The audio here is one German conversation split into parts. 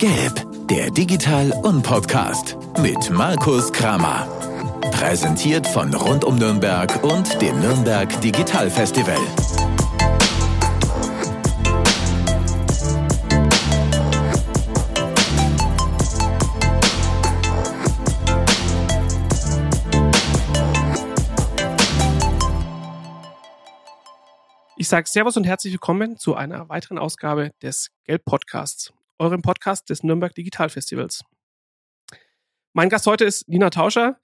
Gelb, der Digital- und Podcast mit Markus Kramer. Präsentiert von Rund um Nürnberg und dem Nürnberg Digital Festival. Ich sage Servus und herzlich willkommen zu einer weiteren Ausgabe des Gelb Podcasts, eurem Podcast des Nürnberg Digital Festivals. Mein Gast heute ist Nina Tauscher,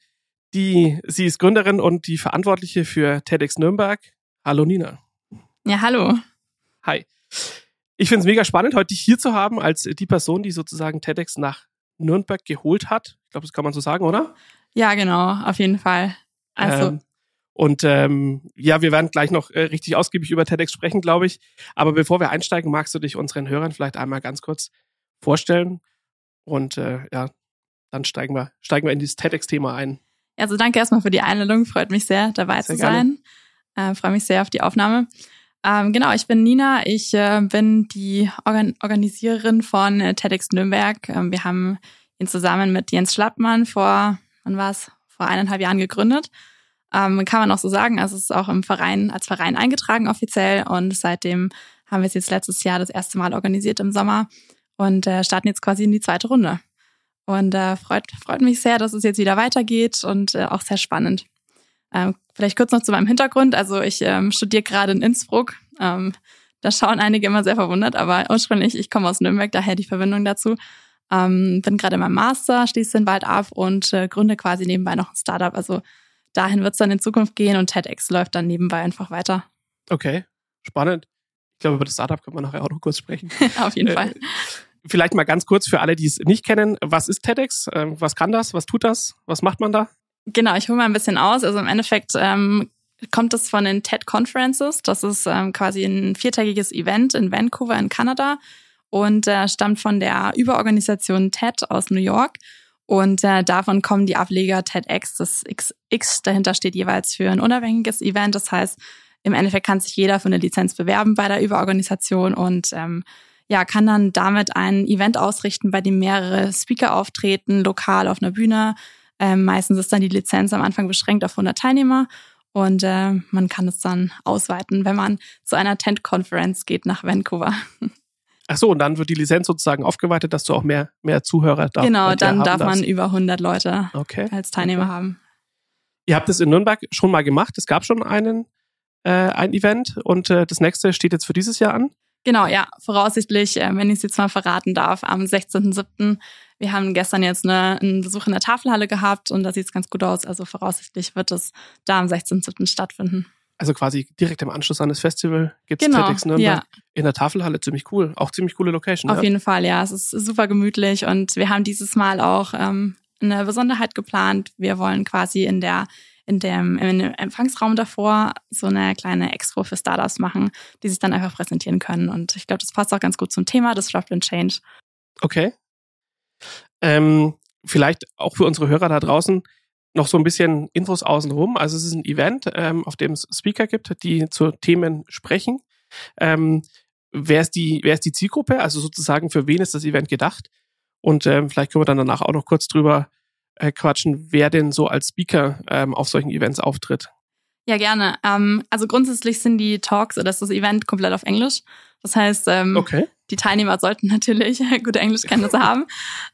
die sie ist Gründerin und die Verantwortliche für TEDx Nürnberg. Hallo Nina. Ja, hallo. Hi. Ich finde es mega spannend, heute dich hier zu haben als die Person, die sozusagen TEDx nach Nürnberg geholt hat. Ich glaube, das kann man so sagen, oder? Ja, genau, auf jeden Fall. Also Ähm, und ähm, ja, wir werden gleich noch äh, richtig ausgiebig über TEDx sprechen, glaube ich. Aber bevor wir einsteigen, magst du dich unseren Hörern vielleicht einmal ganz kurz vorstellen? Und äh, ja, dann steigen wir, steigen wir in dieses TEDx-Thema ein. Also danke erstmal für die Einladung. Freut mich sehr, dabei Sehr zu sein. Äh, Freue mich sehr auf die Aufnahme. Ähm, genau, ich bin Nina. Ich äh, bin die Organ Organisiererin von äh, TEDx Nürnberg. Ähm, wir haben ihn zusammen mit Jens Schlappmann vor, wann war's? Vor eineinhalb Jahren gegründet. Ähm, kann man auch so sagen. Also es ist auch im Verein als Verein eingetragen offiziell und seitdem haben wir es jetzt letztes Jahr das erste Mal organisiert im Sommer und äh, starten jetzt quasi in die zweite Runde. Und äh, freut, freut mich sehr, dass es jetzt wieder weitergeht und äh, auch sehr spannend. Ähm, vielleicht kurz noch zu meinem Hintergrund. Also ich ähm, studiere gerade in Innsbruck. Ähm, da schauen einige immer sehr verwundert, aber ursprünglich, ich komme aus Nürnberg, daher die Verbindung dazu. Ähm, bin gerade in meinem Master, schließe den bald ab und äh, gründe quasi nebenbei noch ein Startup. Also dahin wird es dann in Zukunft gehen und TEDx läuft dann nebenbei einfach weiter. Okay, spannend. Ich glaube, über das Startup können wir nachher auch noch kurz sprechen. Auf jeden Äh, Fall. Vielleicht mal ganz kurz für alle, die es nicht kennen. Was ist TEDx? Ähm, was kann das? Was tut das? Was macht man da? Genau, ich hole mal ein bisschen aus. Also im Endeffekt ähm, kommt es von den TED Conferences. Das ist ähm, quasi ein viertägiges Event in Vancouver in Kanada und äh, stammt von der Überorganisation TED aus New York. Und äh, davon kommen die Ableger TEDx. Das XX dahinter steht jeweils für ein unabhängiges Event. Das heißt, im Endeffekt kann sich jeder für eine Lizenz bewerben bei der Überorganisation und ähm, ja, kann dann damit ein Event ausrichten, bei dem mehrere Speaker auftreten, lokal auf einer Bühne. Ähm, meistens ist dann die Lizenz am Anfang beschränkt auf 100 Teilnehmer und äh, man kann es dann ausweiten, wenn man zu einer Tent-Conference geht nach Vancouver. Ach so, und dann wird die Lizenz sozusagen aufgeweitet, dass du auch mehr, mehr Zuhörer darf, genau, dann darf man darfst. über 100 Leute okay. als Teilnehmer Okay. haben. Ihr habt es in Nürnberg schon mal gemacht. Es gab schon einen, äh, ein Event und äh, das nächste steht jetzt für dieses Jahr an. Genau, ja, voraussichtlich, äh, wenn ich es jetzt mal verraten darf, am 16.07. Wir haben gestern jetzt eine, einen Besuch in der Tafelhalle gehabt und da sieht es ganz gut aus. Also voraussichtlich wird es da am 16.07. stattfinden. Also quasi direkt im Anschluss an das Festival gibt es Genau, TEDx Nürnberg ja. in der Tafelhalle. Ziemlich cool. Auch ziemlich coole Location. Auf ja. jeden Fall, ja. Es ist super gemütlich und wir haben dieses Mal auch ähm, eine Besonderheit geplant. Wir wollen quasi in der in dem, dem Empfangsraum davor so eine kleine Expo für Startups machen, die sich dann einfach präsentieren können. Und ich glaube, das passt auch ganz gut zum Thema Disrupt and Change. Okay. Ähm, vielleicht auch für unsere Hörer da draußen noch so ein bisschen Infos außenrum. Also es ist ein Event, ähm, auf dem es Speaker gibt, die zu Themen sprechen. Ähm, wer, ist die, wer ist die Zielgruppe? Also sozusagen, für wen ist das Event gedacht? Und ähm, vielleicht können wir dann danach auch noch kurz drüber äh, quatschen, wer denn so als Speaker ähm, auf solchen Events auftritt. Ja, gerne. Ähm, also grundsätzlich sind die Talks oder ist das Event komplett auf Englisch. Das heißt, ähm, Okay. die Teilnehmer sollten natürlich gute Englischkenntnisse haben.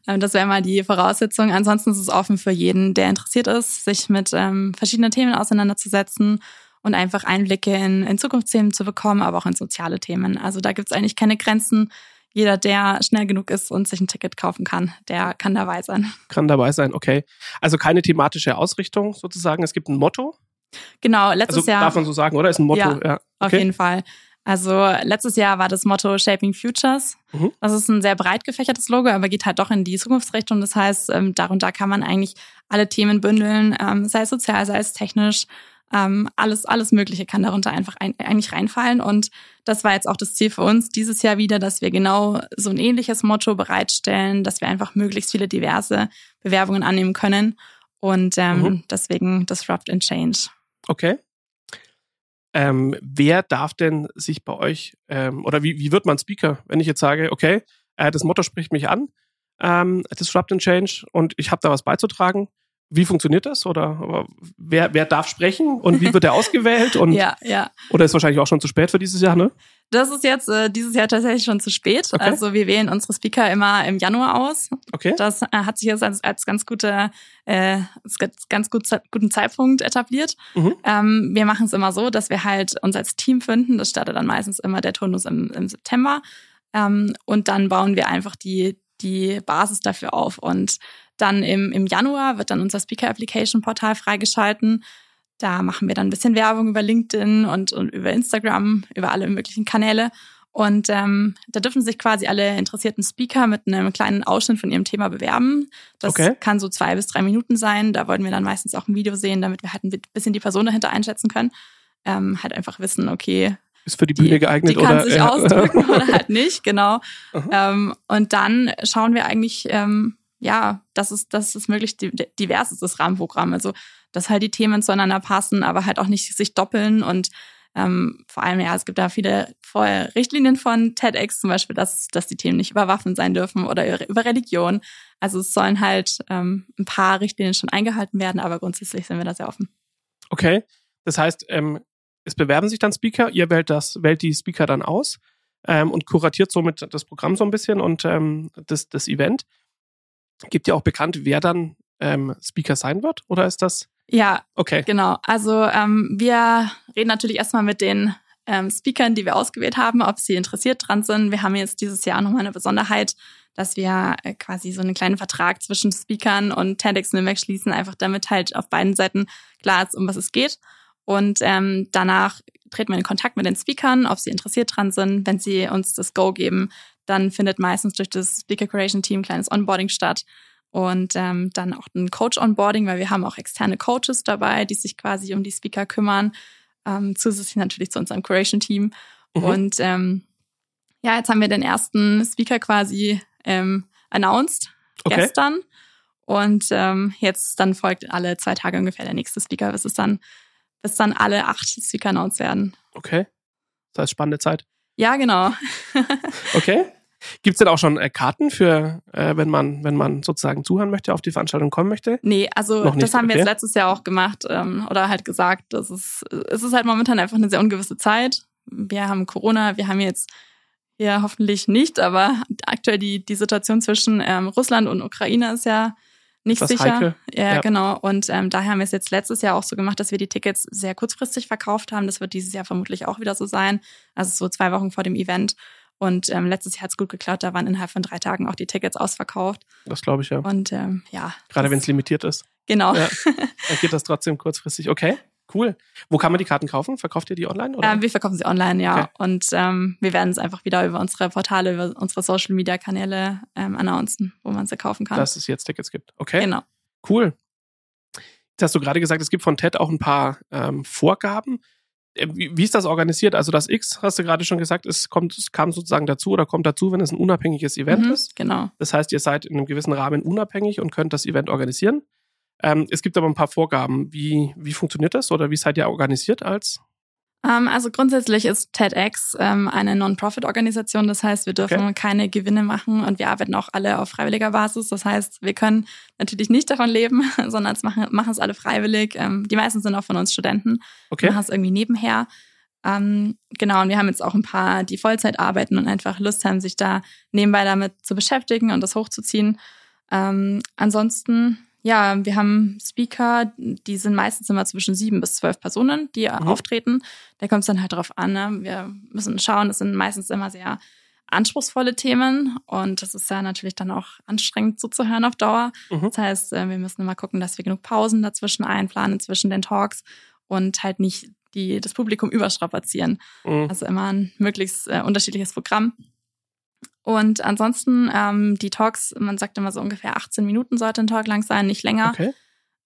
Ähm, Das wäre mal die Voraussetzung. Ansonsten ist es offen für jeden, der interessiert ist, sich mit ähm, verschiedenen Themen auseinanderzusetzen und einfach Einblicke in, in Zukunftsthemen zu bekommen, aber auch in soziale Themen. Also da gibt es eigentlich keine Grenzen. Jeder, der schnell genug ist und sich ein Ticket kaufen kann, der kann dabei sein. Kann dabei sein, okay. Also keine thematische Ausrichtung sozusagen. Es gibt ein Motto. Genau, letztes Also Jahr. darf man so sagen, oder? Ist ein Motto, Ja, ja. Auf Okay. jeden Fall. Also letztes Jahr war das Motto Shaping Futures. Mhm. Das ist ein sehr breit gefächertes Logo, aber geht halt doch in die Zukunftsrichtung. Das heißt, ähm, darunter kann man eigentlich alle Themen bündeln, ähm, sei es sozial, sei es technisch. Ähm, alles, alles Mögliche kann darunter einfach ein, eigentlich reinfallen. Und das war jetzt auch das Ziel für uns dieses Jahr wieder, dass wir genau so ein ähnliches Motto bereitstellen, dass wir einfach möglichst viele diverse Bewerbungen annehmen können. Und ähm, Mhm. deswegen Disrupt and Change. Okay. Ähm, wer darf denn sich bei euch, ähm, oder wie, wie wird man Speaker, wenn ich jetzt sage, okay, äh, das Motto spricht mich an, ähm, Disrupt and Change, und ich habe da was beizutragen. Wie funktioniert das? Oder wer, wer darf sprechen und wie wird er ausgewählt? Und, ja, ja. Oder ist wahrscheinlich auch schon zu spät für dieses Jahr, ne? Das ist jetzt äh, dieses Jahr tatsächlich schon zu spät. Okay. Also wir wählen unsere Speaker immer im Januar aus. Okay. Das äh, hat sich jetzt als, als ganz gute, äh, als ganz gut, guten Zeitpunkt etabliert. Mhm. Ähm, wir machen es immer so, dass wir halt uns als Team finden. Das startet dann meistens immer der Turnus im, im September. Ähm, und dann bauen wir einfach die die Basis dafür auf. Und dann im, im Januar wird dann unser Speaker Application Portal freigeschalten. Da machen wir dann ein bisschen Werbung über LinkedIn und, und über Instagram, über alle möglichen Kanäle. Und ähm, da dürfen sich quasi alle interessierten Speaker mit einem kleinen Ausschnitt von ihrem Thema bewerben. Das okay. kann so zwei bis drei Minuten sein. Da wollten wir dann meistens auch ein Video sehen, damit wir halt ein bisschen die Person dahinter einschätzen können. Ähm, halt einfach wissen, okay, ist für die Bühne die, geeignet die kann oder sich ausdrücken oder halt nicht, genau. Ähm, und dann schauen wir eigentlich, ähm, ja, dass es, dass es möglichst divers ist, das Rahmenprogramm. Also, dass halt die Themen zueinander passen, aber halt auch nicht sich doppeln und ähm, vor allem, ja, es gibt da viele Richtlinien von TEDx, zum Beispiel, dass, dass die Themen nicht über Waffen sein dürfen oder über Religion. Also es sollen halt ähm, ein paar Richtlinien schon eingehalten werden, aber grundsätzlich sind wir da sehr offen. Okay. Das heißt, ähm, es bewerben sich dann Speaker, ihr wählt das, wählt die Speaker dann aus ähm, und kuratiert somit das Programm so ein bisschen und ähm, das, das Event. Gibt ihr auch bekannt, wer dann ähm, Speaker sein wird? Oder ist das? Ja, okay. Genau. Also ähm, wir reden natürlich erstmal mit den ähm, Speakern, die wir ausgewählt haben, ob sie interessiert dran sind. Wir haben jetzt dieses Jahr nochmal eine Besonderheit, dass wir äh, quasi so einen kleinen Vertrag zwischen Speakern und TEDx Nürnberg schließen, einfach damit halt auf beiden Seiten klar ist, um was es geht. Und ähm, danach treten wir in Kontakt mit den Speakern, ob sie interessiert dran sind. Wenn sie uns das Go geben, dann findet meistens durch das Speaker Creation Team ein kleines Onboarding statt. Und ähm, dann auch ein Coach-Onboarding, weil wir haben auch externe Coaches dabei, die sich quasi um die Speaker kümmern. Ähm, zusätzlich natürlich zu unserem Creation-Team. Mhm. Und ähm, ja, jetzt haben wir den ersten Speaker quasi ähm, announced okay. gestern. Und ähm, jetzt dann folgt alle zwei Tage ungefähr der nächste Speaker. Das ist dann bis dann alle acht Speaker announced werden. Okay. Das heißt spannende Zeit. Ja, genau. okay. Gibt es denn auch schon äh, Karten für, äh, wenn man, wenn man sozusagen zuhören möchte, auf die Veranstaltung kommen möchte? Nee, also das haben wir jetzt letztes Jahr auch gemacht ähm, oder halt gesagt, das ist, es ist halt momentan einfach eine sehr ungewisse Zeit. Wir haben Corona, wir haben jetzt ja hoffentlich nicht, aber aktuell die, die Situation zwischen ähm, Russland und Ukraine ist ja nicht sicher. Ja, ja, genau. Und ähm, daher haben wir es jetzt letztes Jahr auch so gemacht, dass wir die Tickets sehr kurzfristig verkauft haben. Das wird dieses Jahr vermutlich auch wieder so sein. Also so zwei Wochen vor dem Event. Und ähm, letztes Jahr hat es gut geklappt. Da waren innerhalb von drei Tagen auch die Tickets ausverkauft. Das glaube ich ja. Und ähm, ja. Gerade wenn es limitiert ist. Genau. Ja, dann geht das trotzdem kurzfristig. Okay. Cool. Wo kann man die Karten kaufen? Verkauft ihr die online? Oder? Ähm, wir verkaufen sie online, ja. Okay. Und ähm, wir werden es einfach wieder über unsere Portale, über unsere Social Media Kanäle ähm, announcen, wo man sie kaufen kann. Dass es jetzt Tickets gibt. Okay. Genau. Cool. Jetzt hast du gerade gesagt, es gibt von TED auch ein paar ähm, Vorgaben. Äh, wie, wie ist das organisiert? Also das X, hast du gerade schon gesagt, es kommt, es kam sozusagen dazu oder kommt dazu, wenn es ein unabhängiges Event mhm, ist. Genau. Das heißt, ihr seid in einem gewissen Rahmen unabhängig und könnt das Event organisieren. Ähm, es gibt aber ein paar Vorgaben. Wie, wie funktioniert das oder wie seid ihr organisiert als? Ähm, also grundsätzlich ist TEDx ähm, eine Non-Profit-Organisation. Das heißt, wir dürfen okay. keine Gewinne machen und wir arbeiten auch alle auf freiwilliger Basis. Das heißt, wir können natürlich nicht davon leben, sondern es machen, machen es alle freiwillig. Ähm, die meisten sind auch von uns Studenten. Okay. Machen es irgendwie nebenher. Genau, und wir haben jetzt auch ein paar, die Vollzeit arbeiten und einfach Lust haben, sich da nebenbei damit zu beschäftigen und das hochzuziehen. Ansonsten ja, wir haben Speaker, die sind meistens immer zwischen sieben bis zwölf Personen, die mhm. auftreten. Da kommt es dann halt drauf an. Ne? Wir müssen schauen, es sind meistens immer sehr anspruchsvolle Themen und das ist ja natürlich dann auch anstrengend zuzuhören auf Dauer. Mhm. Das heißt, äh, wir müssen immer gucken, dass wir genug Pausen dazwischen einplanen, zwischen den Talks und halt nicht die, das Publikum überstrapazieren. Mhm. Also immer ein möglichst äh, unterschiedliches Programm. Und ansonsten ähm, die Talks, man sagt immer so ungefähr 18 Minuten sollte ein Talk lang sein, nicht länger. Okay.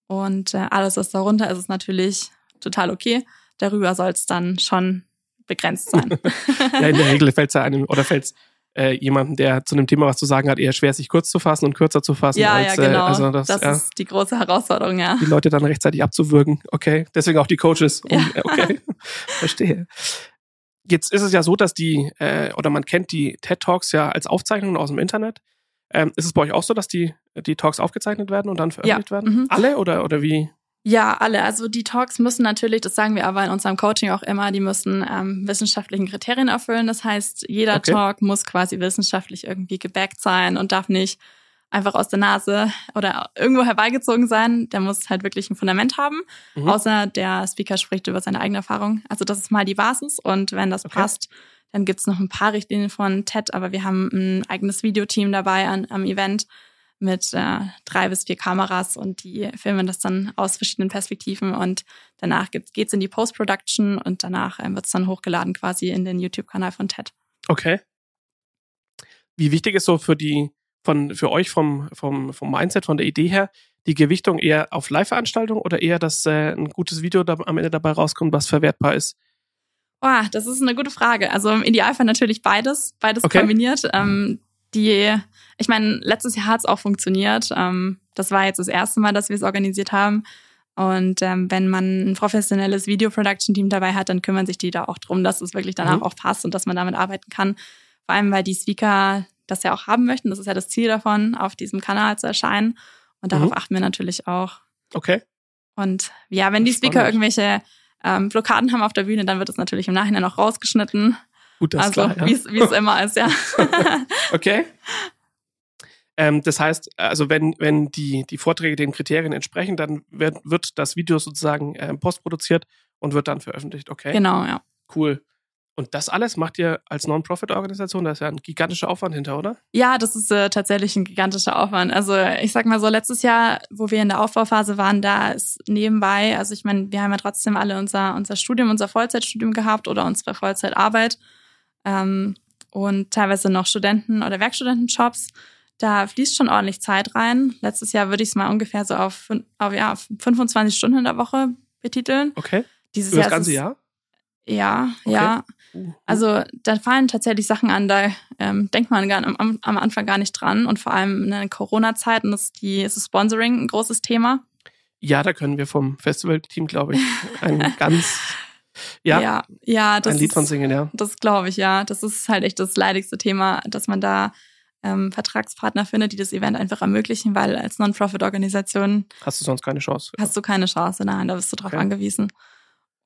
Und äh, alles, was darunter ist, ist natürlich total okay. Darüber soll es dann schon begrenzt sein. ja, in der Regel fällt es ja einem oder fällt es äh, jemandem, der zu einem Thema was zu sagen hat, eher schwer, sich kurz zu fassen und kürzer zu fassen. Ja, als, ja, genau. Äh, also das, das ja, ist die große Herausforderung, ja. Die Leute dann rechtzeitig abzuwürgen. Okay, deswegen auch die Coaches. Um, ja. Okay, verstehe. Jetzt ist es ja so, dass die, äh, oder man kennt die TED Talks ja als Aufzeichnungen aus dem Internet. Ähm, ist es bei euch auch so, dass die, die Talks aufgezeichnet werden und dann veröffentlicht Ja, werden? mhm. Alle oder, oder wie? Ja, alle. Also die Talks müssen natürlich, das sagen wir aber in unserem Coaching auch immer, die müssen ähm, wissenschaftlichen Kriterien erfüllen. Das heißt, jeder Okay. Talk muss quasi wissenschaftlich irgendwie gebackt sein und darf nicht einfach aus der Nase oder irgendwo herbeigezogen sein. Der muss halt wirklich ein Fundament haben. Mhm. Außer der Speaker spricht über seine eigene Erfahrung. Also das ist mal die Basis. Und wenn das Okay. passt, dann gibt's noch ein paar Richtlinien von TED, aber wir haben ein eigenes Videoteam dabei an, am Event mit äh, drei bis vier Kameras und die filmen das dann aus verschiedenen Perspektiven und danach geht's, geht's in die Post-Production und danach ähm, wird's dann hochgeladen quasi in den YouTube-Kanal von TED. Okay. Wie wichtig ist so für die, von, für euch vom, vom, vom Mindset, von der Idee her, die Gewichtung eher auf Live-Veranstaltungen oder eher, dass äh, ein gutes Video da, am Ende dabei rauskommt, was verwertbar ist? Oh, das ist eine gute Frage. Also im Idealfall natürlich beides, beides Okay. kombiniert. Ähm, die, ich meine, letztes Jahr hat's auch funktioniert. Ähm, das war jetzt das erste Mal, dass wir es organisiert haben. Und ähm, wenn man ein professionelles Video-Production-Team dabei hat, dann kümmern sich die da auch drum, dass es wirklich danach Mhm. auch passt und dass man damit arbeiten kann. Vor allem, weil die Speaker das ja auch haben möchten. Das ist ja das Ziel davon, auf diesem Kanal zu erscheinen. Und darauf Mhm. achten wir natürlich auch. Okay. Und ja, wenn die Speaker Spannend. irgendwelche ähm, Blockaden haben auf der Bühne, dann wird es natürlich im Nachhinein auch rausgeschnitten. Gut, das also klar. wie Ja. es wie es immer ist, ja. Okay. Ähm, das heißt, also wenn, wenn die, die Vorträge den Kriterien entsprechen, dann wird, wird das Video sozusagen ähm, postproduziert und wird dann veröffentlicht. Okay. genau, ja. Cool. Und das alles macht ihr als Non-Profit-Organisation? Da ist ja ein gigantischer Aufwand hinter, oder? Ja, das ist äh, tatsächlich ein gigantischer Aufwand. Also ich sag mal so, letztes Jahr, wo wir in der Aufbauphase waren, da ist nebenbei, also ich meine, wir haben ja trotzdem alle unser, unser Studium, unser Vollzeitstudium gehabt oder unsere Vollzeitarbeit ähm, und teilweise noch Studenten- oder Werkstudentenjobs. Da fließt schon ordentlich Zeit rein. Letztes Jahr würde ich es mal ungefähr so auf, auf ja, auf 25 Stunden in der Woche betiteln. Okay. Dieses Für das Jahr ganze Jahr? Ja, Okay. ja. Uh, Also da fallen tatsächlich Sachen an, da ähm, denkt man gar, am, am Anfang gar nicht dran. Und vor allem in den Corona-Zeiten ist, die, ist das Sponsoring ein großes Thema. ja, da können wir vom Festival-Team, glaube ich, ein ganz, ja, ja, ja das ein Lied von singen, ja. Das glaube ich, ja. Das ist halt echt das leidigste Thema, dass man da ähm, Vertragspartner findet, die das Event einfach ermöglichen, weil als Non-Profit-Organisation Hast du sonst keine Chance. hast du keine Chance, nein, da bist du drauf Okay. angewiesen.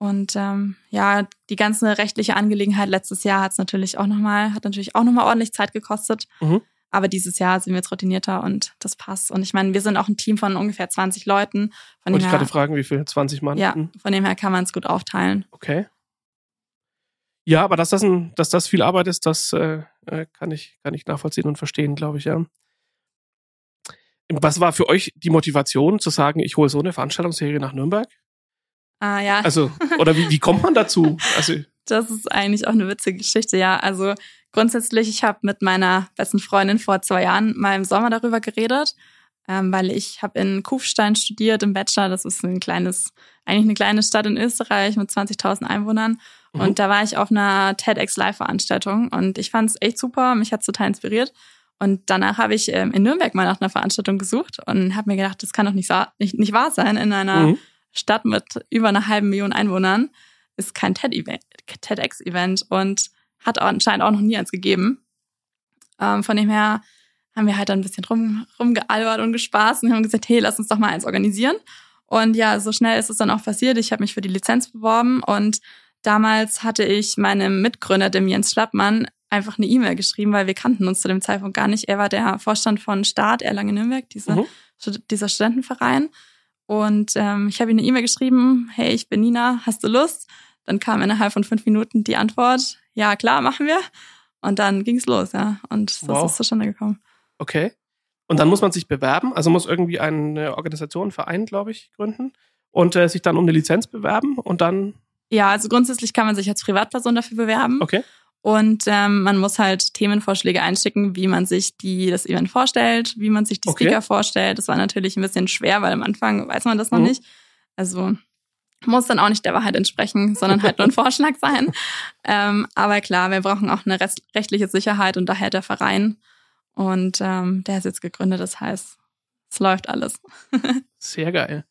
Und ähm, ja, die ganze rechtliche Angelegenheit letztes Jahr hat's natürlich auch nochmal, hat natürlich auch nochmal ordentlich Zeit gekostet. Mhm. Aber dieses Jahr sind wir jetzt routinierter und das passt. Und ich meine, wir sind auch ein Team von ungefähr 20 Leuten. Von Wollte ich gerade fragen, wie viel? 20 Mann? ja, Hm, von dem her kann man es gut aufteilen. Okay. Ja, aber dass das, ein, dass das viel Arbeit ist, das äh, äh, kann, ich, kann ich nachvollziehen und verstehen, glaube ich, ja. Was war für euch die Motivation zu sagen, ich hole so eine Veranstaltungsserie nach Nürnberg? Ah ja, Also, oder wie, wie kommt man dazu? Also, das ist eigentlich auch eine witzige Geschichte, ja. Also grundsätzlich, ich habe mit meiner besten Freundin vor zwei Jahren mal im Sommer darüber geredet, ähm, weil ich habe in Kufstein studiert im Bachelor. Das ist ein kleines, eigentlich eine kleine Stadt in Österreich mit 20.000 Einwohnern. Mhm. Und da war ich auf einer TEDx Live-Veranstaltung und ich fand es echt super. Mich hat total inspiriert. Und danach habe ich ähm, in Nürnberg mal nach einer Veranstaltung gesucht und habe mir gedacht, das kann doch nicht, nicht, nicht wahr sein in einer mhm. Stadt mit über einer halben Million Einwohnern ist kein TEDx-Event und hat anscheinend auch noch nie eins gegeben. Ähm, von dem her haben wir halt dann ein bisschen rum, rumgealbert und gespaßt und haben gesagt, hey, lass uns doch mal eins organisieren. Und ja, so schnell ist es dann auch passiert. Ich habe mich für die Lizenz beworben und damals hatte ich meinem Mitgründer, dem Jens Schlappmann, einfach eine E-Mail geschrieben, weil wir kannten uns zu dem Zeitpunkt gar nicht. Er war der Vorstand von Start Erlangen-Nürnberg, diese, Mhm. Dieser Studentenverein. Und ähm, ich habe ihm eine E-Mail geschrieben, hey, ich bin Nina, hast du Lust? Dann kam innerhalb von fünf Minuten die Antwort, ja klar, machen wir. Und dann ging's los, ja. Und so Wow. ist es zustande gekommen. Okay. Und dann muss man sich bewerben, also muss irgendwie eine Organisation, einen Verein, glaube ich, gründen und äh, sich dann um eine Lizenz bewerben und dann, Ja, also grundsätzlich kann man sich als Privatperson dafür bewerben. okay, Und ähm, man muss halt Themenvorschläge einschicken, wie man sich die, das Event vorstellt, wie man sich die Okay. Speaker vorstellt. Das war natürlich ein bisschen schwer, weil am Anfang weiß man das noch Mhm. nicht. Also muss dann auch nicht der Wahrheit entsprechen, sondern halt nur ein Vorschlag sein. Ähm, aber klar, wir brauchen auch eine rechtliche Sicherheit und daher der Verein. Und ähm, der ist jetzt gegründet, das heißt, es läuft alles. sehr geil.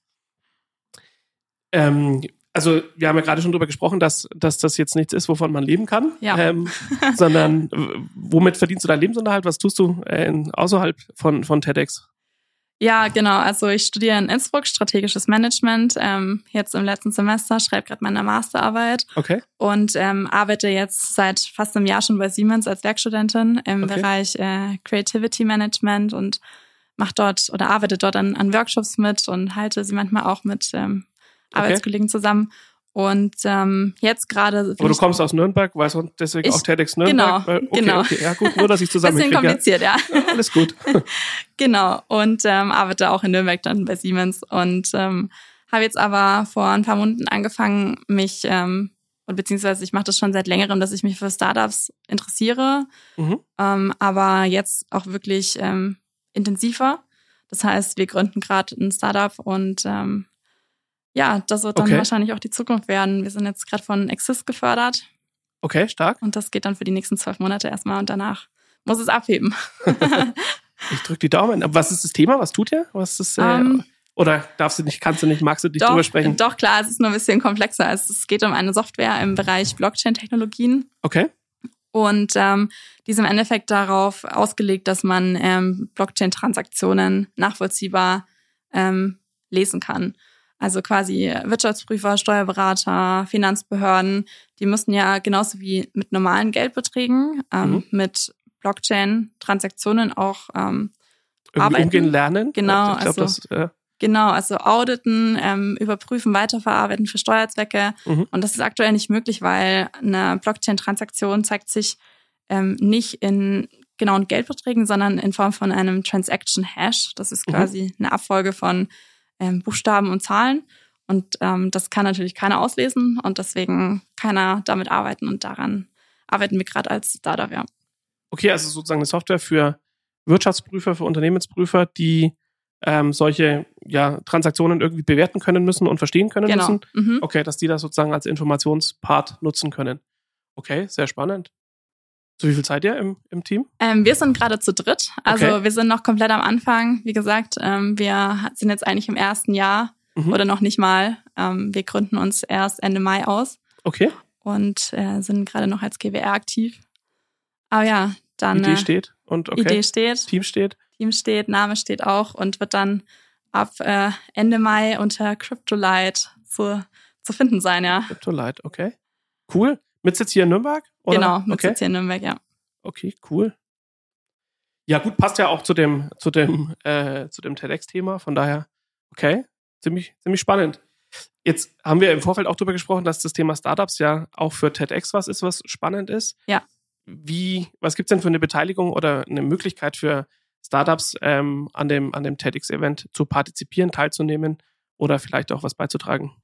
Ähm, also wir haben ja gerade schon drüber gesprochen, dass, dass das jetzt nichts ist, wovon man leben kann, Ja. ähm, sondern womit verdienst du deinen Lebensunterhalt? Was tust du äh, in, außerhalb von, von TEDx? Ja, genau. Also ich studiere in Innsbruck strategisches Management, ähm, jetzt im letzten Semester, schreibe gerade meine Masterarbeit Okay. und ähm, arbeite jetzt seit fast einem Jahr schon bei Siemens als Werkstudentin im Okay. Bereich äh, Creativity Management und mache dort oder arbeite dort an, an Workshops mit und halte sie manchmal auch mit ähm, Okay. Arbeitskollegen zusammen. Und ähm, jetzt gerade Aber du kommst aus Nürnberg, weißt du, deswegen Ich- auch TEDx Nürnberg? genau, Weil- okay, genau. Okay, ja gut, nur dass ich bisschen zusammenkriege. Ja. kompliziert, ja. Ja, alles gut. Genau, und ähm, arbeite auch in Nürnberg dann bei Siemens und ähm, habe jetzt aber vor ein paar Monaten angefangen, mich, ähm, und beziehungsweise ich mache das schon seit längerem, dass ich mich für Startups interessiere, Mhm. ähm, aber jetzt auch wirklich ähm, intensiver. Das heißt, wir gründen gerade ein Startup und ähm, ja, das wird dann Okay. wahrscheinlich auch die Zukunft werden. Wir sind jetzt gerade von Exist gefördert Okay, stark. und das geht dann für die nächsten zwölf Monate erstmal und danach muss es abheben. Ich drücke die Daumen. Aber was ist das Thema? Was tut ihr? Was ist, äh, Ähm, oder darfst du nicht, kannst du nicht, magst du nicht drüber sprechen? Doch, klar, es ist nur ein bisschen komplexer. Es geht um eine Software im Bereich Blockchain-Technologien Okay. und ähm, die ist im Endeffekt darauf ausgelegt, dass man ähm, Blockchain-Transaktionen nachvollziehbar ähm, lesen kann. Also quasi Wirtschaftsprüfer, Steuerberater, Finanzbehörden, die müssen ja genauso wie mit normalen Geldbeträgen ähm, Mhm. mit Blockchain-Transaktionen auch ähm, Arbeiten. umgehen lernen. Genau, Ich glaube, also- das, äh, Genau, also auditen, ähm, überprüfen, weiterverarbeiten für Steuerzwecke. Mhm. Und das ist aktuell nicht möglich, weil eine Blockchain-Transaktion zeigt sich ähm, nicht in genauen Geldbeträgen, sondern in Form von einem Transaction-Hash. Das ist Mhm. quasi eine Abfolge von ähm, Buchstaben und Zahlen. Und ähm, das kann natürlich keiner auslesen und deswegen keiner damit arbeiten. Und daran arbeiten wir gerade als Startup, ja. Okay, also sozusagen eine Software für Wirtschaftsprüfer, für Unternehmensprüfer, die ähm, solche ja, Transaktionen irgendwie bewerten können müssen und verstehen können Genau. müssen. Mhm. Okay, dass die das sozusagen als Informationspart nutzen können. Okay, sehr spannend. Zu wie viel seid ihr im, im Team? Ähm, wir sind gerade zu dritt. Also Okay. wir sind noch komplett am Anfang. Wie gesagt, ähm, wir sind jetzt eigentlich im ersten Jahr Mhm. oder noch nicht mal. Ähm, wir gründen uns erst Ende Mai aus Okay, und äh, sind gerade noch als GWR aktiv. Aber ja, dann Idee äh, steht und okay, Idee steht, Team steht. Team steht, Name steht auch und wird dann ab äh, Ende Mai unter CryptoLite zu, zu finden sein, ja. Cryptolite, okay. Cool. Mit Sitz hier in Nürnberg? Oder? Genau, mit okay. Sitz hier in Nürnberg, ja. Okay, cool. Ja, gut, passt ja auch zu dem, zu dem, äh, zu dem TEDx-Thema. Von daher, okay, ziemlich, ziemlich spannend. Jetzt haben wir im Vorfeld auch darüber gesprochen, dass das Thema Startups ja auch für TEDx was ist, was spannend ist. Ja. Wie, was gibt's denn für eine Beteiligung oder eine Möglichkeit für Startups ähm, an dem, an dem TEDx-Event zu partizipieren, teilzunehmen oder vielleicht auch was beizutragen?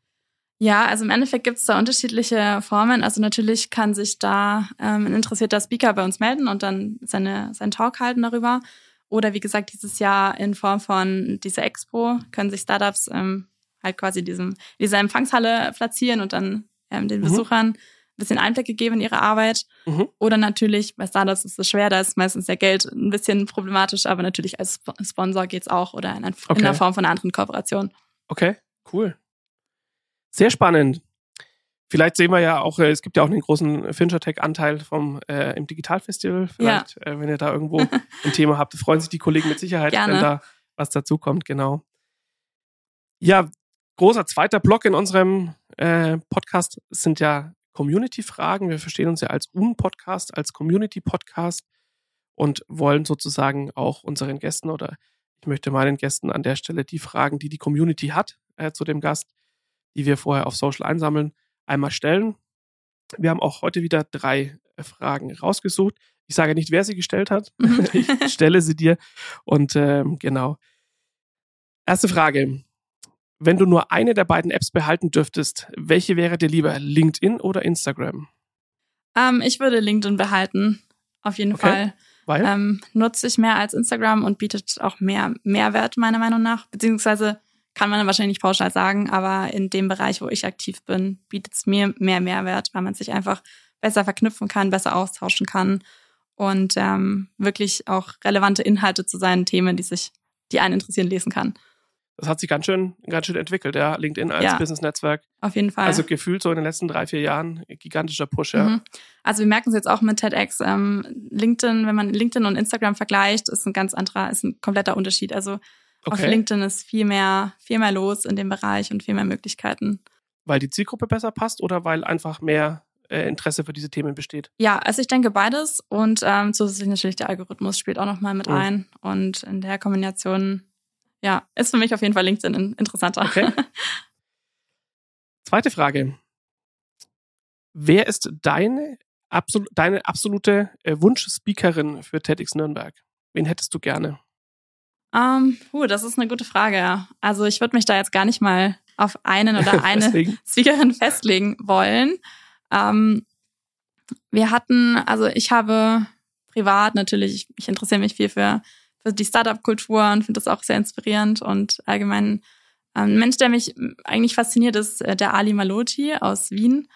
Ja, also im Endeffekt gibt es da unterschiedliche Formen. Also natürlich kann sich da ähm, ein interessierter Speaker bei uns melden und dann seine, seinen Talk halten darüber. Oder wie gesagt, dieses Jahr in Form von dieser Expo können sich Startups ähm, halt quasi in diesem, dieser Empfangshalle platzieren und dann ähm, den Mhm. Besuchern ein bisschen Einblicke geben in ihre Arbeit. Mhm. Oder natürlich, bei Startups ist es schwer, da ist meistens der Geld ein bisschen problematisch, aber natürlich als Sp- Sponsor geht's auch oder in, ein, Okay. in der Form von einer anderen Kooperation. Okay, cool. Sehr spannend. Vielleicht sehen wir ja auch, äh, es gibt ja auch einen großen FincherTech-Anteil vom äh, im Digitalfestival. Vielleicht, äh, wenn ihr da irgendwo ein Thema habt, freuen sich die Kollegen mit Sicherheit, Gerne. wenn da was dazukommt, genau. Ja, großer zweiter Block in unserem äh, Podcast sind ja Community-Fragen. Wir verstehen uns ja als Un-Podcast, als Community-Podcast und wollen sozusagen auch unseren Gästen oder ich möchte meinen Gästen an der Stelle die Fragen, die die Community hat äh, zu dem Gast, die wir vorher auf Social einsammeln, einmal stellen. Wir haben auch heute wieder drei äh, Fragen rausgesucht. Ich sage nicht, wer sie gestellt hat. Ich stelle sie dir. Und ähm, genau. Erste Frage. Wenn du nur eine der beiden Apps behalten dürftest, welche wäre dir lieber, LinkedIn oder Instagram? Ähm, ich würde LinkedIn behalten, auf jeden Okay. Fall. Weil? Ähm, nutze ich mehr als Instagram und bietet auch mehr Mehrwert, meiner Meinung nach. Beziehungsweise kann man wahrscheinlich nicht pauschal sagen, aber in dem Bereich, wo ich aktiv bin, bietet es mir mehr Mehrwert, weil man sich einfach besser verknüpfen kann, besser austauschen kann und ähm, wirklich auch relevante Inhalte zu seinen Themen, die sich, die einen interessieren, lesen kann. das hat sich ganz schön, ganz schön entwickelt, ja. LinkedIn als Ja. Business-Netzwerk. Auf jeden Fall. Also gefühlt so in den letzten drei, vier Jahren gigantischer Push, ja. Mhm. Also wir merken es jetzt auch mit TEDx. Ähm, LinkedIn, wenn man LinkedIn und Instagram vergleicht, ist ein ganz anderer, ist ein kompletter Unterschied. Also auf Okay. LinkedIn ist viel mehr, viel mehr los in dem Bereich und viel mehr Möglichkeiten. Weil die Zielgruppe besser passt oder weil einfach mehr äh, Interesse für diese Themen besteht? Ja, also ich denke beides und ähm, zusätzlich natürlich der Algorithmus spielt auch nochmal mit Mhm. ein und in der Kombination, ja, ist für mich auf jeden Fall LinkedIn in- interessanter. Okay. Zweite Frage. Wer ist deine, absol deine absolute äh, Wunsch-Speakerin für TEDx Nürnberg? Wen hättest du gerne? Ähm, uh, das ist eine gute Frage. ja. Also ich würde mich da jetzt gar nicht mal auf einen oder eine. Speakerin festlegen wollen. Ähm, wir hatten, also ich habe privat natürlich, ich, interessiere mich viel für, für die Startup-Kultur und finde das auch sehr inspirierend und allgemein ähm, ein Mensch, der mich eigentlich fasziniert, ist äh, der Ali Maloti aus Wien.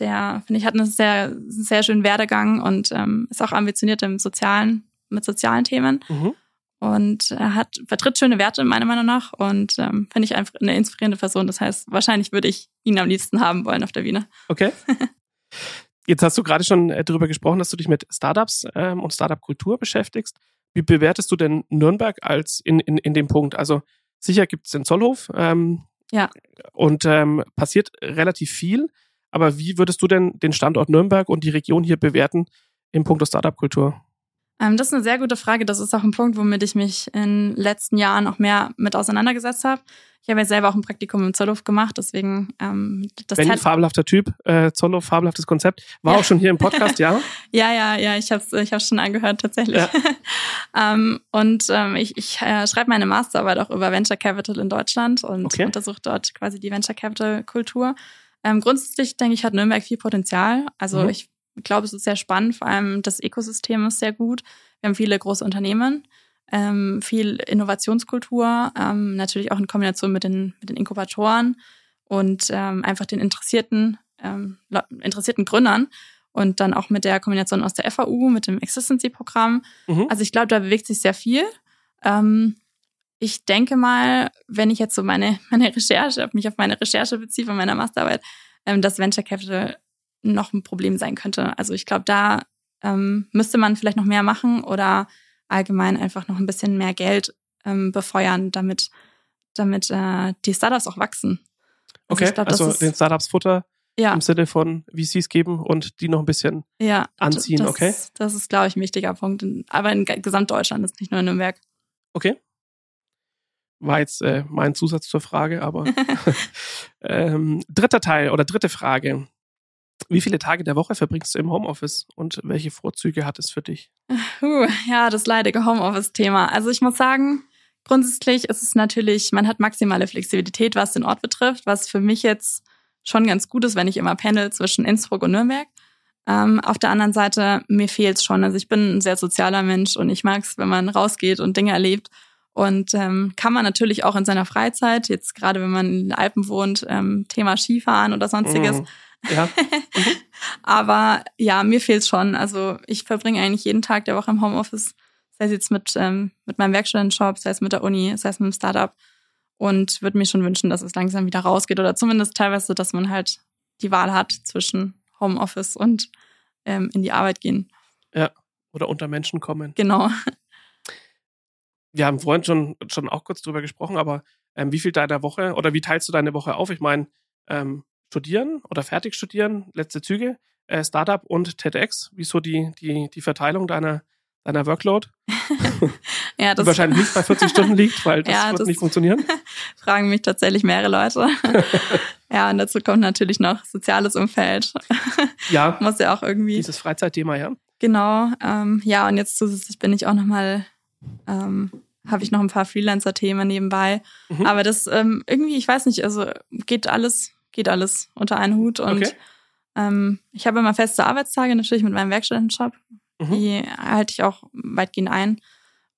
Der, finde ich, hat einen sehr, sehr schönen Werdegang und ist auch ambitioniert im sozialen, mit sozialen Themen. Mhm. Und er hat, vertritt schöne Werte, meiner Meinung nach. Und ähm, finde ich einfach eine inspirierende Person. Das heißt, wahrscheinlich würde ich ihn am liebsten haben wollen auf der Bühne. Okay. Jetzt hast du gerade schon äh, darüber gesprochen, dass du dich mit Startups ähm, und Startup-Kultur beschäftigst. Wie bewertest du denn Nürnberg als in, in, in dem Punkt? Also sicher gibt es den Zollhof ähm, Ja. und ähm, passiert relativ viel. Aber wie würdest du denn den Standort Nürnberg und die Region hier bewerten im Punkt der Startup-Kultur? Ähm, das ist eine sehr gute Frage. Das ist auch ein Punkt, womit ich mich in den letzten Jahren auch mehr mit auseinandergesetzt habe. Ich habe ja selber auch ein Praktikum im Zollhof gemacht, deswegen ähm, das hat, fabelhafter Typ, äh, Zollhof, fabelhaftes Konzept. War Ja. auch schon hier im Podcast, ja? Ja, ja, ja, ich habe es ich hab's schon angehört tatsächlich. Ja. ähm, und ähm, ich, ich äh, schreibe meine Masterarbeit auch über Venture Capital in Deutschland und Okay. untersuche dort quasi die Venture Capital Kultur. Ähm, grundsätzlich denke ich, hat Nürnberg viel Potenzial. Also Mhm. ich glaube, es ist sehr spannend. Vor allem das Ökosystem ist sehr gut. Wir haben viele große Unternehmen, ähm, viel Innovationskultur, ähm, natürlich auch in Kombination mit den, mit den Inkubatoren und ähm, einfach den interessierten, ähm, interessierten Gründern und dann auch mit der Kombination aus der FAU, mit dem Existency-Programm. Mhm. Also ich glaube, da bewegt sich sehr viel. Ähm, ich denke mal, wenn ich jetzt so meine, meine Recherche, mich auf meine Recherche beziehe von meiner Masterarbeit, ähm, dass Venture Capital noch ein Problem sein könnte. Also ich glaube, da ähm, müsste man vielleicht noch mehr machen oder allgemein einfach noch ein bisschen mehr Geld ähm, befeuern, damit, damit äh, die Startups auch wachsen. Okay, ich glaub, also ist- den Startups Futter Ja, im Sinne von VCs geben und die noch ein bisschen ja. anziehen, das, okay. Das ist, glaube ich, ein wichtiger Punkt. Aber in ge- Gesamtdeutschland ist nicht nur in Nürnberg. Okay. War jetzt äh, mein Zusatz zur Frage, aber ähm, dritter Teil oder dritte Frage. Wie viele Tage der Woche verbringst du im Homeoffice und welche Vorzüge hat es für dich? Puh, ja, das leidige Homeoffice-Thema. Also ich muss sagen, grundsätzlich ist es natürlich, man hat maximale Flexibilität, was den Ort betrifft, was für mich jetzt schon ganz gut ist, wenn ich immer pendel zwischen Innsbruck und Nürnberg. Ähm, auf der anderen Seite, mir fehlt's schon. Also ich bin ein sehr sozialer Mensch und ich mag's, wenn man rausgeht und Dinge erlebt. Und ähm, kann man natürlich auch in seiner Freizeit, jetzt gerade wenn man in den Alpen wohnt, ähm, Thema Skifahren oder sonstiges, Mhm. Ja, aber ja, mir fehlt's schon. Also ich verbringe eigentlich jeden Tag der Woche im Homeoffice, sei es jetzt mit, ähm, mit meinem Werkstudentenjob, sei es mit der Uni, sei es mit dem Startup. Und würde mir schon wünschen, dass es langsam wieder rausgeht oder zumindest teilweise, dass man halt die Wahl hat zwischen Homeoffice und ähm, in die Arbeit gehen. oder unter Menschen kommen. Genau. Wir haben vorhin schon, schon auch kurz drüber gesprochen, aber ähm, wie viel deiner Woche oder wie teilst du deine Woche auf? Ich meine, ähm, studieren oder fertig studieren, letzte Züge, äh, Startup und TEDx. Wieso die, die, die Verteilung deiner, deiner Workload? Ja, Die das wahrscheinlich nicht bei 40 Stunden liegt, weil das Ja, wird das- nicht funktionieren. fragen mich tatsächlich mehrere Leute. ja, und dazu kommt natürlich noch soziales Umfeld. Ja, Muss ja auch irgendwie. dieses Freizeitthema, ja. Genau, ähm, ja, und jetzt zusätzlich bin ich auch nochmal, ähm, habe ich noch ein paar Freelancer-Themen nebenbei. Mhm. Aber das ähm, irgendwie, ich weiß nicht, also geht alles, geht alles unter einen Hut. Und Okay. ähm, ich habe immer feste Arbeitstage, natürlich mit meinem Werkstudentenjob. Mhm. Die halte ich auch weitgehend ein.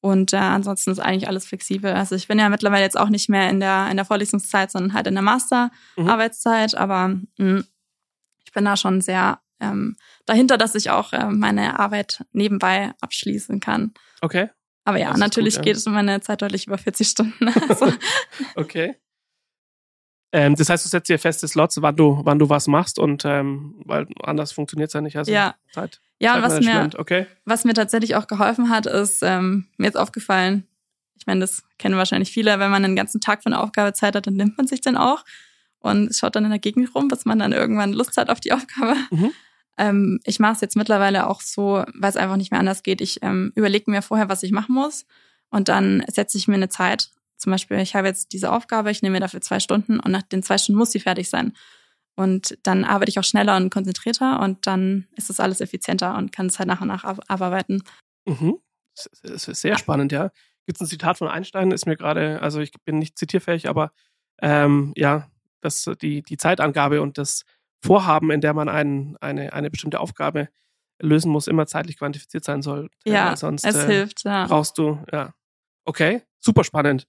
Und äh, ansonsten ist eigentlich alles flexibel. Also ich bin ja mittlerweile jetzt auch nicht mehr in der, in der Vorlesungszeit, sondern halt in der Mhm. Masterarbeitszeit. Aber mh, ich bin da schon sehr ähm, dahinter, dass ich auch äh, meine Arbeit nebenbei abschließen kann. Okay. Aber ja, natürlich gut, ja. geht es um meine Zeit deutlich über 40 Stunden. Also. okay. Ähm, das heißt, du setzt dir feste Slots, wann du, wann du was machst und ähm, weil anders funktioniert es ja nicht. Also ja. Zeit, ja, und was mir, okay. was mir tatsächlich auch geholfen hat, ist ähm, mir jetzt aufgefallen, ich meine, das kennen wahrscheinlich viele, wenn man einen ganzen Tag von der Aufgabe Zeit hat, dann nimmt man sich den auch und schaut dann in der Gegend rum, bis man dann irgendwann Lust hat auf die Aufgabe. Mhm. Ähm, ich mache es jetzt mittlerweile auch so, weil es einfach nicht mehr anders geht. Ich ähm, überlege mir vorher, was ich machen muss und dann setze ich mir eine Zeit. Zum Beispiel, ich habe jetzt diese Aufgabe, ich nehme mir dafür zwei Stunden und nach den zwei Stunden muss sie fertig sein. Und dann arbeite ich auch schneller und konzentrierter und dann ist das alles effizienter und kann es halt nach und nach abarbeiten. Mhm. Das ist sehr spannend, ja. Gibt es ein Zitat von Einstein, ist mir gerade, also ich bin nicht zitierfähig, aber ähm, ja, dass die, die Zeitangabe und das Vorhaben, in der man ein, eine, eine bestimmte Aufgabe lösen muss, immer zeitlich quantifiziert sein soll. Ja, sonst es äh, hilft, ja. brauchst du, ja. Okay, super spannend.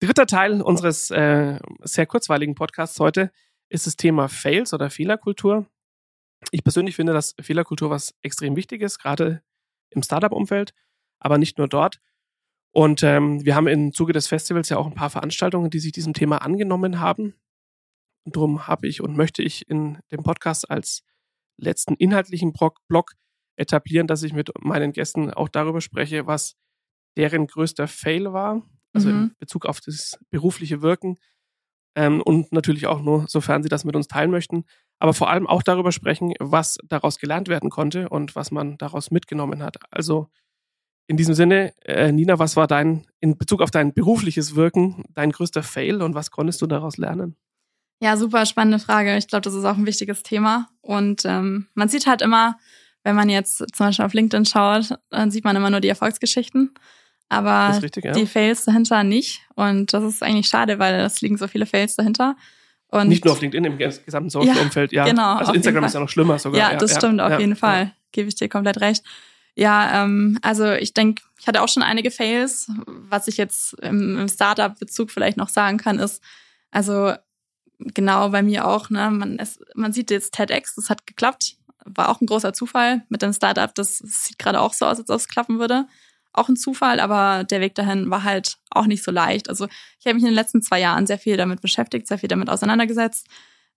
Dritter Teil unseres äh, sehr kurzweiligen Podcasts heute ist das Thema Fails oder Fehlerkultur. Ich persönlich finde, dass Fehlerkultur was extrem wichtig ist, gerade im Startup-Umfeld, aber nicht nur dort. Und ähm, wir haben im Zuge des Festivals ja auch ein paar Veranstaltungen, die sich diesem Thema angenommen haben. Darum habe ich und möchte ich in dem Podcast als letzten inhaltlichen Block etablieren, dass ich mit meinen Gästen auch darüber spreche, was deren größter Fail war, also mhm. in Bezug auf das berufliche Wirken. Ähm, und natürlich auch nur, sofern sie das mit uns teilen möchten, aber vor allem auch darüber sprechen, was daraus gelernt werden konnte und was man daraus mitgenommen hat. Also in diesem Sinne, äh, Nina, was war dein, in Bezug auf dein berufliches Wirken, dein größter Fail und was konntest du daraus lernen? Ja, super spannende Frage. Ich glaube, das ist auch ein wichtiges Thema. Und ähm, man sieht halt immer, wenn man jetzt zum Beispiel auf LinkedIn schaut, dann sieht man immer nur die Erfolgsgeschichten. Aber richtig, ja. die Fails dahinter nicht. Und das ist eigentlich schade, weil es liegen so viele Fails dahinter. Und nicht nur auf LinkedIn, im gesamten Social-Umfeld, ja, ja. Genau. Also Instagram ist ja noch schlimmer sogar. Ja, das ja, stimmt, auf jeden Fall. Gebe ich dir komplett recht. Ja, ähm, also ich denke, ich hatte auch schon einige Fails. Was ich jetzt im, im Startup-Bezug vielleicht noch sagen kann, ist, also genau bei mir auch, ne, man, es, man sieht jetzt TEDx, das hat geklappt. War auch ein großer Zufall mit dem Startup. Das sieht gerade auch so aus, als ob es klappen würde. Auch ein Zufall, aber der Weg dahin war halt auch nicht so leicht. Also ich habe mich in den letzten zwei Jahren sehr viel damit beschäftigt, sehr viel damit auseinandergesetzt.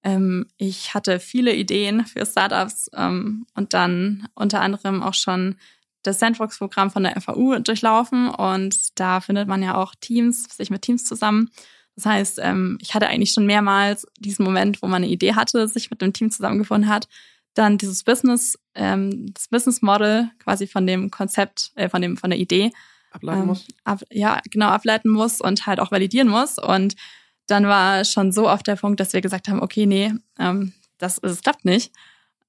Ähm, ich hatte viele Ideen für Startups ähm, und dann unter anderem auch schon das Sandbox-Programm von der FAU durchlaufen und da findet man ja auch Teams, sich mit Teams zusammen. Das heißt, ähm, ich hatte eigentlich schon mehrmals diesen Moment, wo man eine Idee hatte, sich mit dem Team zusammengefunden hat, dann dieses Business, ähm, das Business Model quasi von dem Konzept, äh, von dem von der Idee ableiten ähm, muss. Ab, ja, genau ableiten muss und halt auch validieren muss und dann war schon so oft der Punkt, dass wir gesagt haben, okay, nee, ähm, das, das klappt nicht.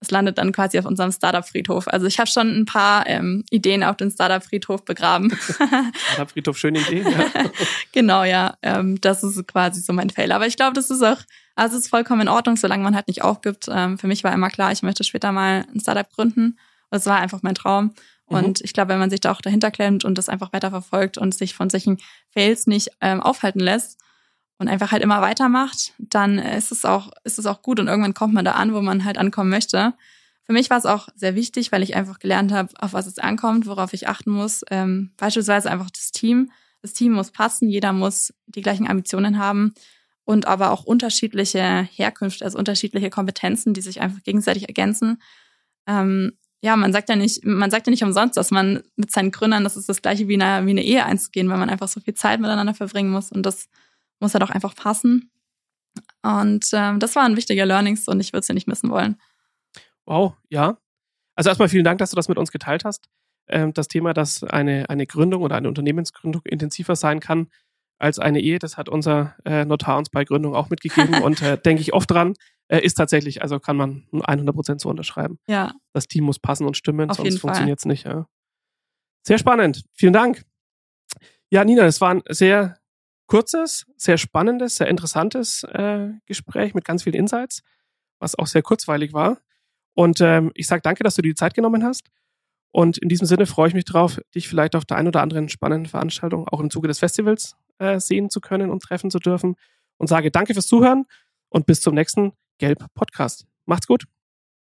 Es landet dann quasi auf unserem Startup-Friedhof. Also ich habe schon ein paar ähm, Ideen auf den Startup-Friedhof begraben. Startup-Friedhof, schöne Idee. Ja. genau, ja. Ähm, das ist quasi so mein Fail. Aber ich glaube, das ist auch, also es ist vollkommen in Ordnung, solange man halt nicht aufgibt. Ähm, für mich war immer klar, ich möchte später mal ein Startup gründen. Das war einfach mein Traum. Mhm. Und mhm. ich glaube, wenn man sich da auch dahinter klemmt und das einfach weiter verfolgt und sich von solchen Fails nicht ähm, aufhalten lässt, und einfach halt immer weitermacht, dann ist es auch, ist es auch gut und irgendwann kommt man da an, wo man halt ankommen möchte. Für mich war es auch sehr wichtig, weil ich einfach gelernt habe, auf was es ankommt, worauf ich achten muss. Ähm, beispielsweise einfach das Team. Das Team muss passen, jeder muss die gleichen Ambitionen haben und aber auch unterschiedliche Herkünfte, also unterschiedliche Kompetenzen, die sich einfach gegenseitig ergänzen. Ähm, ja, man sagt ja nicht, man sagt ja nicht umsonst, dass man mit seinen Gründern, das ist das gleiche wie eine, wie eine Ehe einzugehen, weil man einfach so viel Zeit miteinander verbringen muss und das muss halt auch einfach passen. Und ähm, das waren wichtige Learnings und ich würde sie nicht missen wollen. Wow, ja. Also erstmal vielen Dank, dass du das mit uns geteilt hast. Ähm, das Thema, dass eine, eine Gründung oder eine Unternehmensgründung intensiver sein kann als eine Ehe, das hat unser äh, Notar uns bei Gründung auch mitgegeben und äh, denke ich oft dran. Äh, ist tatsächlich, also kann man 100 Prozent so unterschreiben. Ja. Das Team muss passen und stimmen, Auf sonst funktioniert es nicht. Ja. Sehr spannend. Vielen Dank. Ja, Nina, es war ein sehr kurzes, sehr spannendes, sehr interessantes äh, Gespräch mit ganz vielen Insights, was auch sehr kurzweilig war. Und ähm, ich sage danke, dass du dir die Zeit genommen hast. Und in diesem Sinne freue ich mich darauf, dich vielleicht auf der einen oder anderen spannenden Veranstaltung auch im Zuge des Festivals äh, sehen zu können und treffen zu dürfen. Und sage danke fürs Zuhören und bis zum nächsten Gelb Podcast. Macht's gut.